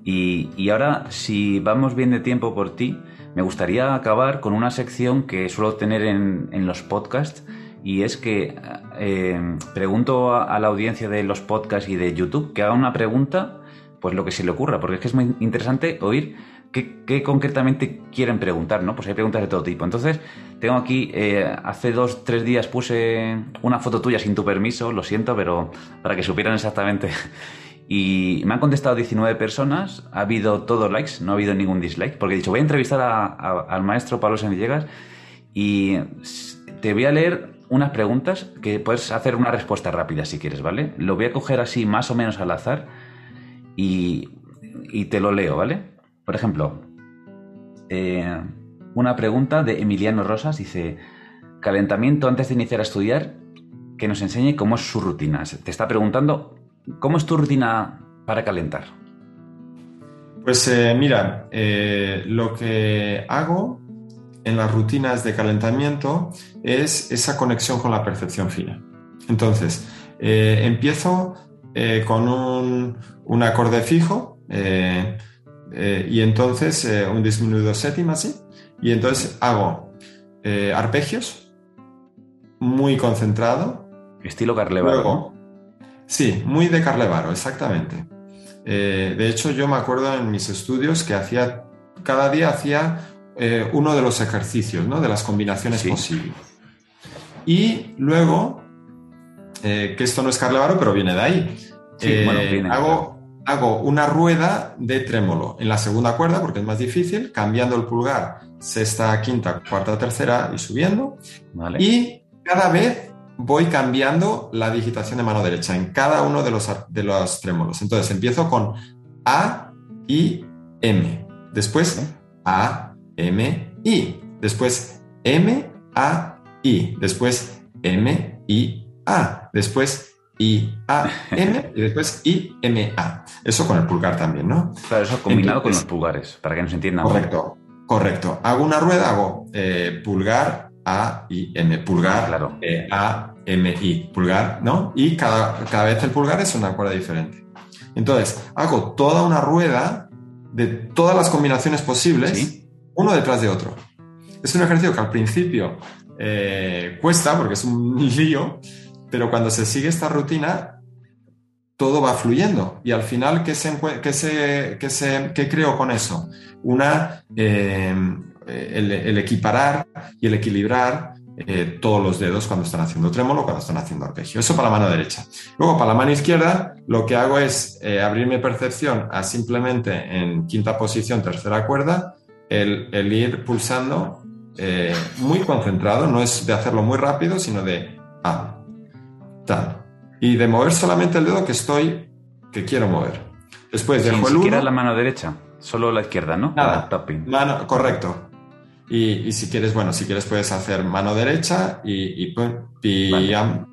A: Y, y ahora, si vamos bien de tiempo por ti, me gustaría acabar con una sección que suelo tener en, los podcasts y es que eh, pregunto a, la audiencia de los podcasts y de YouTube que haga una pregunta, pues lo que se le ocurra, porque es que es muy interesante oír qué, concretamente quieren preguntar, ¿no? Pues hay preguntas de todo tipo. Entonces, tengo aquí, eh, hace dos, tres días puse una foto tuya sin tu permiso, lo siento, pero para que supieran exactamente y me han contestado 19 personas, ha habido todos likes, no ha habido ningún dislike, porque he dicho, voy a entrevistar al maestro Pablo Sanvillegas y te voy a leer unas preguntas que puedes hacer una respuesta rápida si quieres, ¿vale? Lo voy a coger así más o menos al azar y, te lo leo, ¿vale? Por ejemplo, eh, una pregunta de Emiliano Rosas dice, calentamiento antes de iniciar a estudiar, que nos enseñe cómo es su rutina. Te está preguntando ¿Cómo es tu rutina para calentar?
B: Pues eh, mira, eh, lo que hago en las rutinas de calentamiento es esa conexión con la percepción fina. Entonces, eh, empiezo con un, acorde fijo y entonces un disminuido séptima, ¿sí? Y entonces hago arpegios muy concentrado.
A: Estilo Carlevaro.
B: Sí, muy de Carlevaro, exactamente. Eh, de hecho, yo me acuerdo en mis estudios que hacía, cada día hacía eh, uno de los ejercicios, ¿no? De las combinaciones posibles. Y luego, eh, que esto no es Carlevaro, pero viene de ahí. hago, hago una rueda de trémolo en la segunda cuerda, porque es más difícil, cambiando el pulgar sexta, quinta, cuarta, tercera y subiendo. Y cada vez voy cambiando la digitación de mano derecha en cada uno de los, de los trémolos. Entonces empiezo con A, I, M. Después A, M, I. Después M, A, I. Después M, I, A. Después I, A, M y después I, M, A. Eso con el pulgar también, ¿no?
A: Claro, eso combinado con los pulgares, para que nos entiendan.
B: Correcto, correcto. Hago una rueda, hago eh, pulgar, A, I, M. Pulgar,
A: Claro.
B: eh, A, M, I. Pulgar, ¿no? Y cada, cada vez el pulgar es una cuerda diferente. Entonces, hago toda una rueda de todas las combinaciones posibles,
A: Sí.
B: uno detrás de otro. Es un ejercicio que al principio eh, cuesta porque es un lío, pero cuando se sigue esta rutina, todo va fluyendo. Y al final, ¿qué, se, qué, se, qué, se, qué creo con eso? Una, eh, el, el equiparar y el equilibrar eh, todos los dedos cuando están haciendo trémolo, cuando están haciendo arpegio. Eso para la mano derecha. Luego, para la mano izquierda, lo que hago es eh, abrir mi percepción a simplemente en quinta posición, tercera cuerda, el, el ir pulsando eh, muy concentrado, no es de hacerlo muy rápido, sino de ah, tal. Y de mover solamente el dedo que estoy, que quiero mover. Después
A: Sin
B: dejo el
A: siquiera
B: 1.
A: la mano derecha, solo la izquierda, ¿no?
B: Nada.
A: Tapping.
B: Mano, correcto. Y, y si quieres, bueno, si quieres puedes hacer mano derecha y, y,
A: Vale.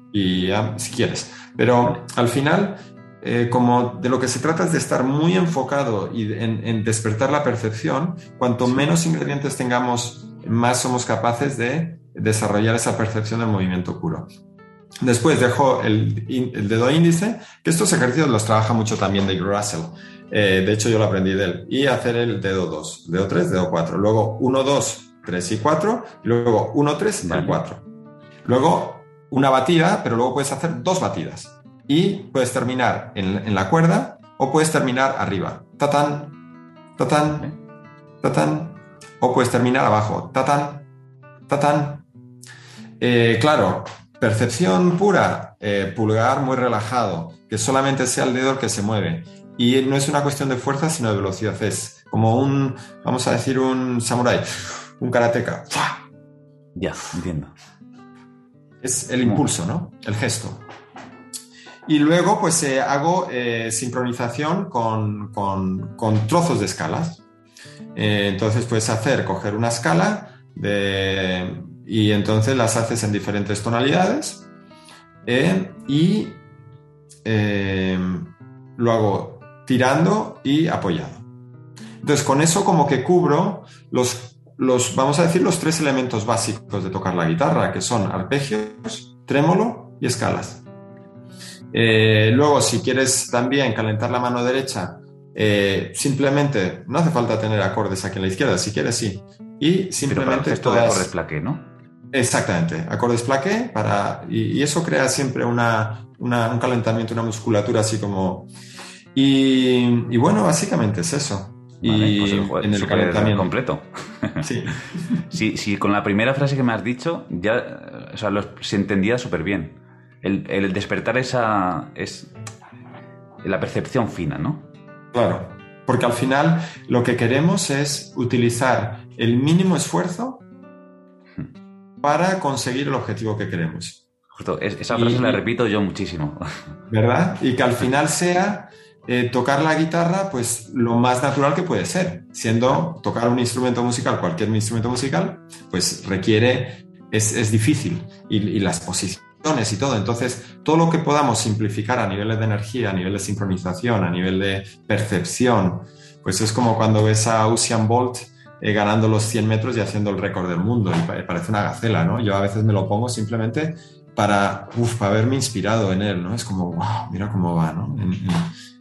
B: si quieres. Pero al final, eh, como de lo que se trata es de estar muy enfocado y en, en despertar la percepción, cuanto menos ingredientes tengamos, más somos capaces de desarrollar esa percepción del movimiento puro. Después dejo el, el dedo índice, que estos ejercicios los trabaja mucho también Dave Russell. Eh, de hecho, yo lo aprendí de él. Y hacer el dedo 2, dedo 3, dedo 4. Luego 1, 2, 3 y 4. Y luego 1, 3,
A: Vale.
B: el 4. Luego una batida, pero luego puedes hacer dos batidas. Y puedes terminar en, en la cuerda o puedes terminar arriba. Tatán, tatán, tatán. O puedes terminar abajo. Tatán, tatán. Eh, claro, percepción pura, eh, pulgar muy relajado, que solamente sea el dedo el que se mueve. Y no es una cuestión de fuerza, sino de velocidad. Es como un, vamos a decir, un samurái, un karateca.
A: Ya, entiendo.
B: Es el impulso, ¿no? El gesto. Y luego, pues eh, hago eh, sincronización con, con- con trozos de escalas. Eh, entonces puedes hacer, coger una escala de- y entonces las haces en diferentes tonalidades y lo hago tirando y apoyado. Entonces con eso como que cubro los, los, vamos a decir, los tres elementos básicos de tocar la guitarra, que son arpegios, trémolo y escalas. Eh, luego, si quieres también calentar la mano derecha, eh, simplemente no hace falta tener acordes aquí en la izquierda, si quieres sí. Y
A: Pero para el
B: simplemente
A: gesto de
B: todas-
A: acordes plaqué, ¿no?
B: Exactamente, acordes plaqué para, y, y eso crea siempre una, una- un calentamiento, una musculatura así como... Y, y bueno, básicamente es eso.
A: Vale,
B: y
A: pues el juego
B: en el calentamiento.
A: completo.
B: Sí.
A: Si, si con la primera frase que me has dicho, ya o sea, se entendía súper bien. El, el despertar esa. es la percepción fina, ¿no?
B: Claro, porque al final lo que queremos es utilizar el mínimo esfuerzo para conseguir el objetivo que queremos,
A: Justo, es- esa
B: Y-
A: frase la repito yo muchísimo.
B: ¿verdad? Y que al final sea eh, tocar la guitarra pues lo más natural que puede ser, siendo tocar un instrumento musical, cualquier instrumento musical, pues requiere, es, es difícil y, y las posiciones y todo, entonces todo lo que podamos simplificar a nivel de energía, a nivel de sincronización, a nivel de percepción, pues es como cuando ves a Usain Bolt eh, ganando los 100 metros y haciendo el récord del mundo, y pa- parece una gacela, ¿no? Yo a veces me lo pongo simplemente para, uf, para haberme inspirado en él, ¿no? Es como, wow, mira cómo va, ¿no?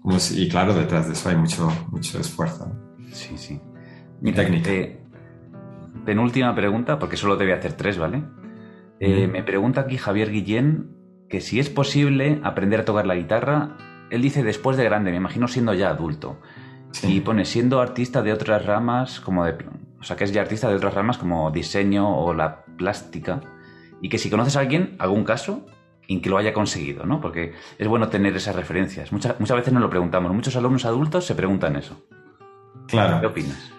B: Como si- y claro, detrás de eso hay mucho, mucho esfuerzo.
A: Sí, sí.
B: Mi técnica.
A: Eh, penúltima pregunta, porque solo te voy a hacer tres, ¿vale? Eh. Me pregunta aquí Javier Guillén que si es posible aprender a tocar la guitarra. Él dice después de grande, me imagino siendo ya adulto.
B: Sí.
A: Y pone siendo artista de otras ramas, como de. O sea, que es ya artista de otras ramas como diseño o la plástica. Y que si conoces a alguien, algún caso en que lo haya conseguido, ¿no? Porque es bueno tener esas referencias. Muchas, muchas veces nos lo preguntamos. Muchos alumnos adultos se preguntan eso. ¿Qué
B: Claro.
A: opinas?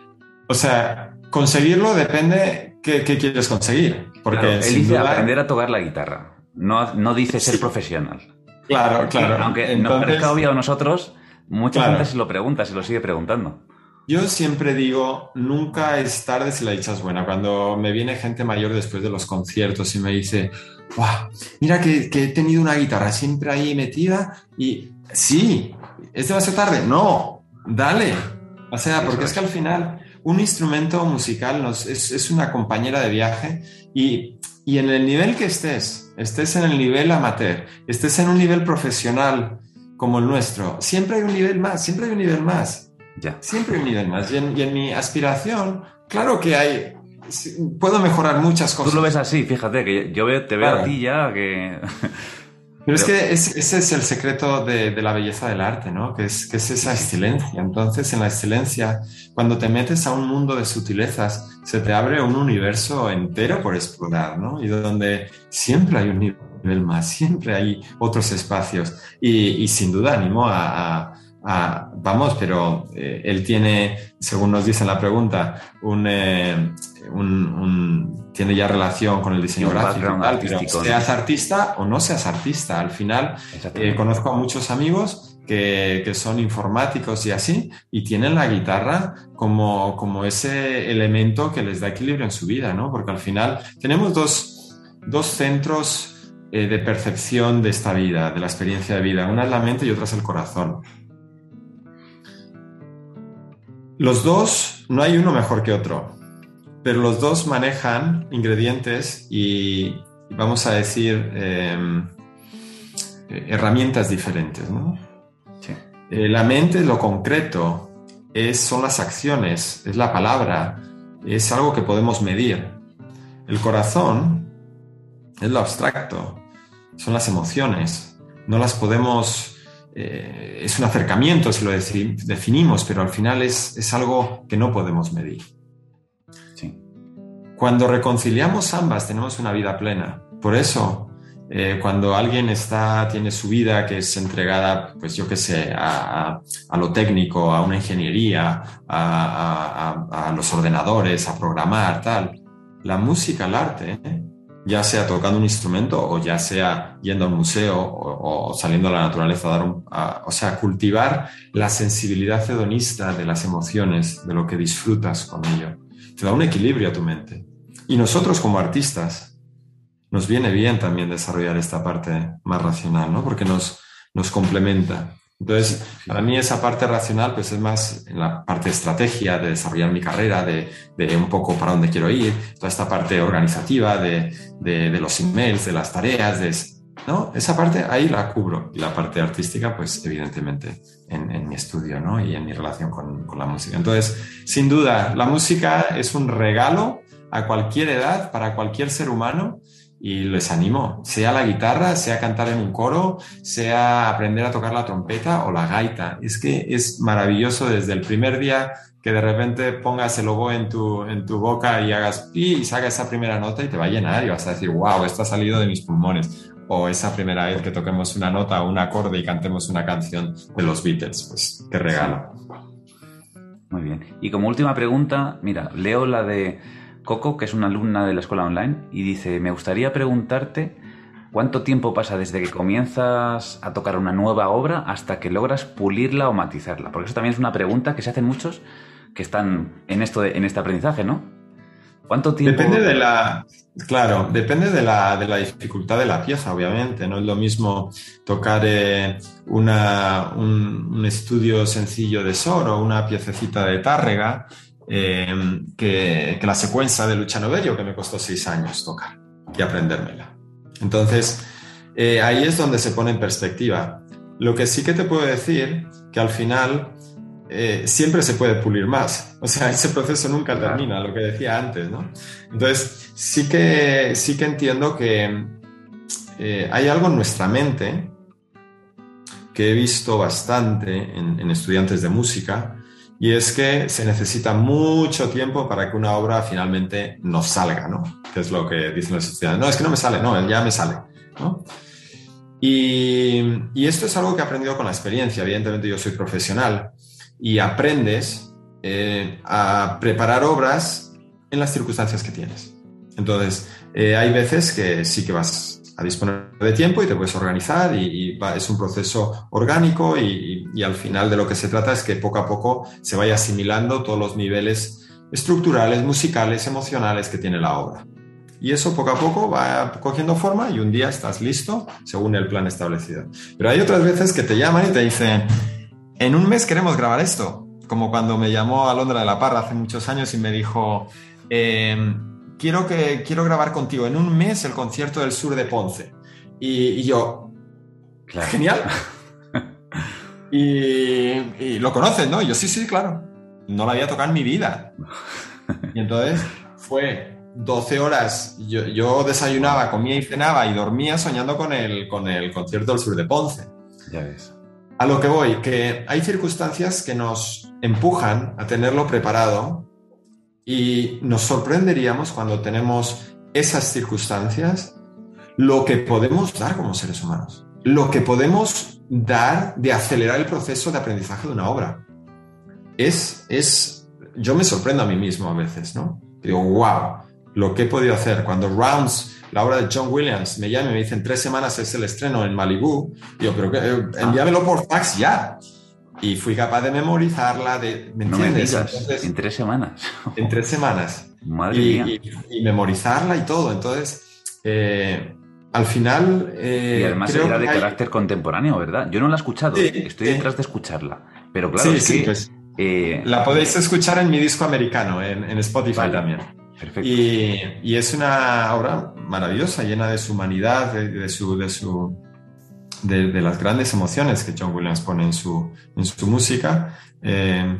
B: O sea, conseguirlo depende qué, qué quieres conseguir. Porque
A: Claro, él dice
B: duda-
A: aprender a tocar la guitarra. No, no dice ser
B: Sí.
A: profesional.
B: Claro, claro.
A: Aunque nos
B: Entonces-
A: parezca obvio a nosotros, mucha
B: Claro.
A: gente se lo pregunta, se lo sigue preguntando.
B: Yo siempre digo, nunca es tarde si la dicha es buena. Cuando me viene gente mayor después de los conciertos y me dice, wow, mira que, que he tenido una guitarra siempre ahí metida y sí, ¿es demasiado tarde? No, dale. O sea, porque es que al final un instrumento musical nos, es, es, una compañera de viaje y, y en el nivel que estés, estés en el nivel amateur, estés en un nivel profesional como el nuestro, siempre hay un nivel más, siempre hay un nivel más. Ya. Siempre un nivel más. Y en, mi aspiración, claro que hay. Puedo mejorar muchas cosas.
A: Tú lo ves así, fíjate, que yo te veo a ti ya que.
B: Pero, es que ese es el secreto de, la belleza del arte, ¿no? Que es, que es esa excelencia. Entonces, en la excelencia, cuando te metes a un mundo de sutilezas, se te abre un universo entero por explorar, ¿no? Y donde siempre hay un nivel más, siempre hay otros espacios. Y, sin duda animo a Ah, vamos, pero eh, él tiene, según nos dice en la pregunta, eh, un, tiene ya relación con el diseño gráfico. seas artista o no seas artista, al final eh, conozco a muchos amigos que, son informáticos y así, y tienen la guitarra como, como ese elemento que les da equilibrio en su vida, ¿no? Porque al final tenemos dos, dos centros de percepción de esta vida, de la experiencia de vida. Una es la mente y otra es el corazón. Los dos, no hay uno mejor que otro, pero los dos manejan ingredientes y, vamos a decir, em, herramientas diferentes. ¿no? Eh, la mente es lo concreto, es, son las acciones, es la palabra, es algo que podemos medir. El corazón es lo abstracto, son las emociones, no las podemos eh, es un acercamiento si lo definimos, pero al final es, es algo que no podemos medir. Sí. Cuando reconciliamos ambas tenemos una vida plena. Por eso, eh, cuando alguien está, tiene su vida que es entregada, pues yo qué sé, a, a, lo técnico, a una ingeniería, a, a, los ordenadores, a programar, tal, la música, el arte, ¿eh? Ya sea tocando un instrumento o ya sea yendo a un museo o, saliendo a la naturaleza, un, o sea, cultivar la sensibilidad hedonista de las emociones, de lo que disfrutas con ello. Te da un equilibrio a tu mente. Y nosotros como artistas nos viene bien también desarrollar esta parte más racional, ¿no? Porque nos, nos complementa. Entonces, para mí esa parte racional pues es más en la parte de estrategia, de desarrollar mi carrera, de, de un poco para dónde quiero ir, toda esta parte organizativa de, de, los emails, de las tareas, de, ¿no? Esa parte ahí la cubro y la parte artística pues evidentemente en, en mi estudio ¿no? y en mi relación con, con la música. Entonces, sin duda, la música es un regalo a cualquier edad, para cualquier ser humano y les animo, sea la guitarra, sea cantar en un coro, sea aprender a tocar la trompeta o la gaita. Es que es maravilloso desde el primer día que de repente pongas el oboe en tu, en tu boca y hagas pi y saca esa primera nota y te va a llenar y vas a decir, wow, esto ha salido de mis pulmones. O esa primera vez que toquemos una nota o un acorde y cantemos una canción de los Beatles, pues qué regalo.
A: Muy bien. Y como última pregunta, mira, leo la de Coco, que es una alumna de la escuela online, y dice, me gustaría preguntarte cuánto tiempo pasa desde que comienzas a tocar una nueva obra hasta que logras pulirla o matizarla. Porque eso también es una pregunta que se hacen muchos que están en, esto en este aprendizaje, ¿no?
B: ¿Cuánto tiempo? Depende de la, claro, depende de la, de la dificultad de la pieza, obviamente. No es lo mismo tocar eh, un, estudio sencillo de Sor o una piececita de Tárrega eh, que, la secuencia de Luciano Berio, que me costó seis años tocar y aprendérmela. Entonces, eh, ahí es donde se pone en perspectiva. Lo que sí que te puedo decir, que al final eh, siempre se puede pulir más. O sea, ese proceso nunca termina, lo que decía antes, ¿no? Entonces, sí que, sí que entiendo que hay algo en nuestra mente que he visto bastante en, en estudiantes de música, y es que se necesita mucho tiempo para que una obra finalmente nos salga, ¿no? Que es lo que dicen los estudiantes. No, es que no me sale, no, ya me sale, ¿no? Y, esto es algo que he aprendido con la experiencia. Evidentemente yo soy profesional y aprendes eh, a preparar obras en las circunstancias que tienes. Entonces, eh, hay veces que sí que vas disponer de tiempo y te puedes organizar y, es un proceso orgánico y, y, al final de lo que se trata es que poco a poco se vaya asimilando todos los niveles estructurales, musicales, emocionales que tiene la obra. Y eso poco a poco va cogiendo forma y un día estás listo según el plan establecido. Pero hay otras veces que te llaman y te dicen, en un mes queremos grabar esto. Como cuando me llamó Alondra de la Parra hace muchos años y me dijo, em, quiero, que, quiero grabar contigo en un mes el concierto del sur de Ponce. Y, yo, genial. y, lo conoces, ¿no? Y yo, sí, sí, claro. No la había tocado en mi vida. Y entonces fue 12 horas, yo, desayunaba, comía y cenaba y dormía soñando con el, con el concierto del sur de Ponce.
A: Ya ves.
B: A lo que voy, que hay circunstancias que nos empujan a tenerlo preparado y nos sorprenderíamos cuando tenemos esas circunstancias lo que podemos dar como seres humanos, lo que podemos dar de acelerar el proceso de aprendizaje de una obra. Es, es, yo me sorprendo a mí mismo a veces, ¿no? Digo, wow, lo que he podido hacer. Cuando Rounds, la obra de John Williams, me llama y me dicen tres semanas es el estreno en Malibu, digo, pero eh, envíamelo por fax ya. Y fui capaz de memorizarla, de,
A: ¿me entiendes? en tres semanas.
B: En tres semanas.
A: Madre
B: y,
A: mía.
B: Y, memorizarla y todo. Entonces, eh, al final...
A: Eh, y además era de carácter contemporáneo, ¿verdad? Yo no la he escuchado, estoy detrás de escucharla. Pero claro, es que, pues,
B: la podéis escuchar en mi disco americano, en, Spotify también. Y, es una obra maravillosa, llena de su humanidad, de, su, de, su, de, las grandes emociones que John Williams pone en su, en su música, eh,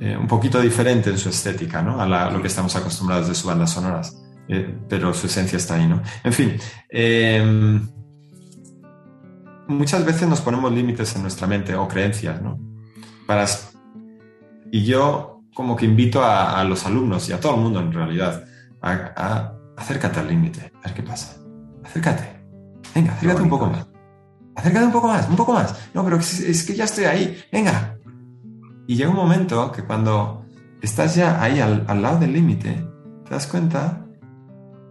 B: eh, un poquito diferente en su estética, ¿no? A, lo que estamos acostumbrados de sus bandas sonoras, eh, pero su esencia está ahí, ¿no? En fin, muchas veces nos ponemos límites en nuestra mente o creencias, ¿no? Para, y yo como que invito a, los alumnos y a todo el mundo en realidad a, acércate al límite, a ver qué pasa. Acércate. Venga, acércate un poco más. Acércate un poco más, un poco más. No, pero es, que ya estoy ahí. Venga. Y llega un momento que cuando estás ya ahí al, lado del límite, te das cuenta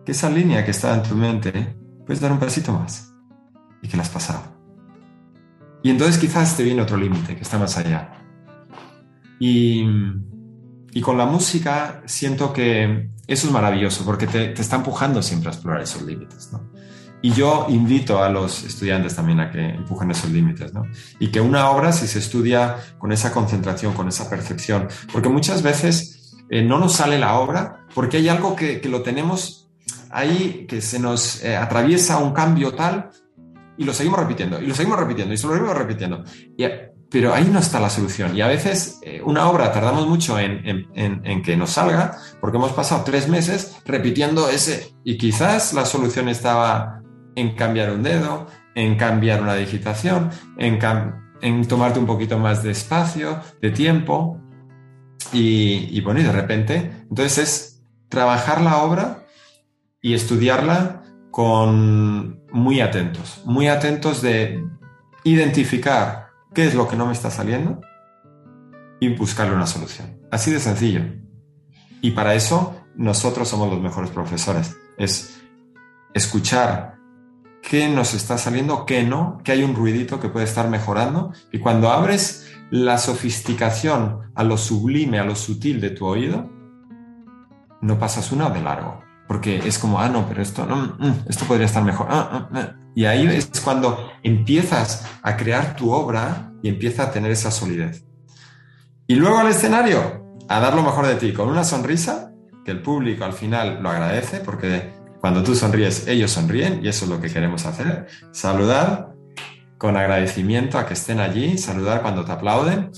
B: que esa línea que está en tu mente, puedes dar un pasito más y que la has pasado. Y entonces quizás te viene otro límite que está más allá. Y y con la música siento que eso es maravilloso porque te, te está empujando siempre a explorar esos límites, ¿no? Y yo invito a los estudiantes también a que empujen esos límites, ¿no? Y que una obra, si se estudia con esa concentración, con esa percepción, porque muchas veces eh, no nos sale la obra porque hay algo que, que lo tenemos ahí, que se nos eh, atraviesa un cambio tal y lo seguimos repitiendo, y lo seguimos repitiendo, y se lo seguimos repitiendo. Y pero ahí no está la solución. Y a veces eh, una obra tardamos mucho en, que nos salga porque hemos pasado tres meses repitiendo ese y quizás la solución estaba en cambiar un dedo, en cambiar una digitación, en, en tomarte un poquito más de espacio, de tiempo. Y, y bueno, y de repente, entonces es trabajar la obra y estudiarla con muy atentos, muy atentos de identificar qué es lo que no me está saliendo y buscarle una solución. Así de sencillo. Y para eso nosotros somos los mejores profesores. Es escuchar qué nos está saliendo, qué no, que hay un ruidito que puede estar mejorando. Y cuando abres la sofisticación a lo sublime, a lo sutil de tu oído, no pasas una de largo. Porque es como, ah, no, pero esto, no, mm, esto podría estar mejor. Ah, ah, ah. Y ahí es cuando empiezas a crear tu obra y empieza a tener esa solidez. Y luego al escenario, a dar lo mejor de ti, con una sonrisa, que el público al final lo agradece, porque cuando tú sonríes, ellos sonríen, y eso es lo que queremos hacer. Saludar con agradecimiento a que estén allí, saludar cuando te aplauden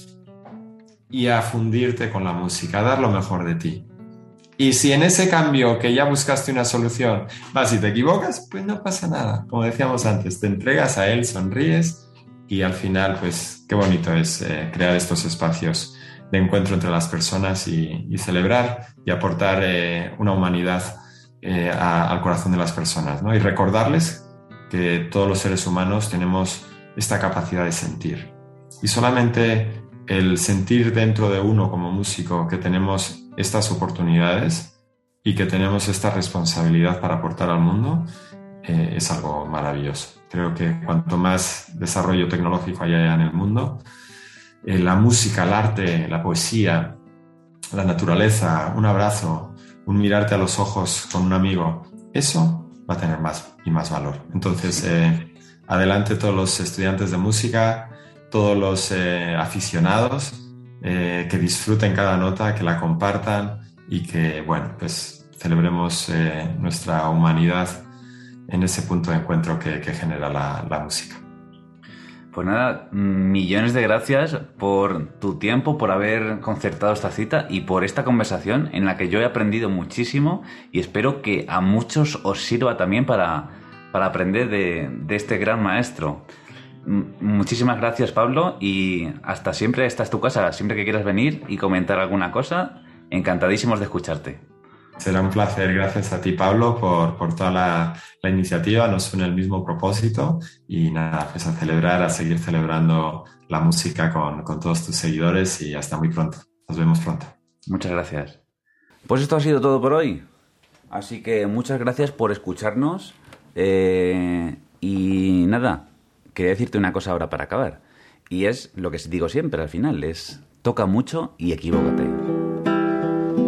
B: y a fundirte con la música, dar lo mejor de ti. Y si en ese cambio que ya buscaste una solución vas y te equivocas, pues no pasa nada. Como decíamos antes, te entregas a él, sonríes y al final, pues qué bonito es eh, crear estos espacios de encuentro entre las personas y, celebrar y aportar eh, una humanidad eh, al corazón de las personas. ¿no? Y recordarles que todos los seres humanos tenemos esta capacidad de sentir. Y solamente el sentir dentro de uno como músico que tenemos estas oportunidades y que tenemos esta responsabilidad para aportar al mundo, eh, es algo maravilloso. Creo que cuanto más desarrollo tecnológico haya en el mundo, eh, la música, el arte, la poesía, la naturaleza, un abrazo, un mirarte a los ojos con un amigo, eso va a tener más y más valor. Entonces, eh, adelante todos los estudiantes de música, todos los aficionados, que disfruten cada nota, que la compartan y que, bueno, pues celebremos nuestra humanidad en ese punto de encuentro que, genera la, música.
A: Pues nada, millones de gracias por tu tiempo, por haber concertado esta cita y por esta conversación en la que yo he aprendido muchísimo y espero que a muchos os sirva también para, para aprender de, de, este gran maestro. Muchísimas gracias Pablo y hasta siempre, esta es tu casa, siempre que quieras venir y comentar alguna cosa, encantadísimos de escucharte.
B: Será un placer. Gracias a ti, Pablo, por, por toda la, la, iniciativa. Nos une el mismo propósito y nada, pues a celebrar, a seguir celebrando la música con, con todos tus seguidores y hasta muy pronto. Nos vemos pronto.
A: Muchas gracias. Pues esto ha sido todo por hoy. Así que muchas gracias por escucharnos. Eh, y nada, quería decirte una cosa ahora para acabar. Y es lo que digo siempre al final, es toca mucho y equivócate.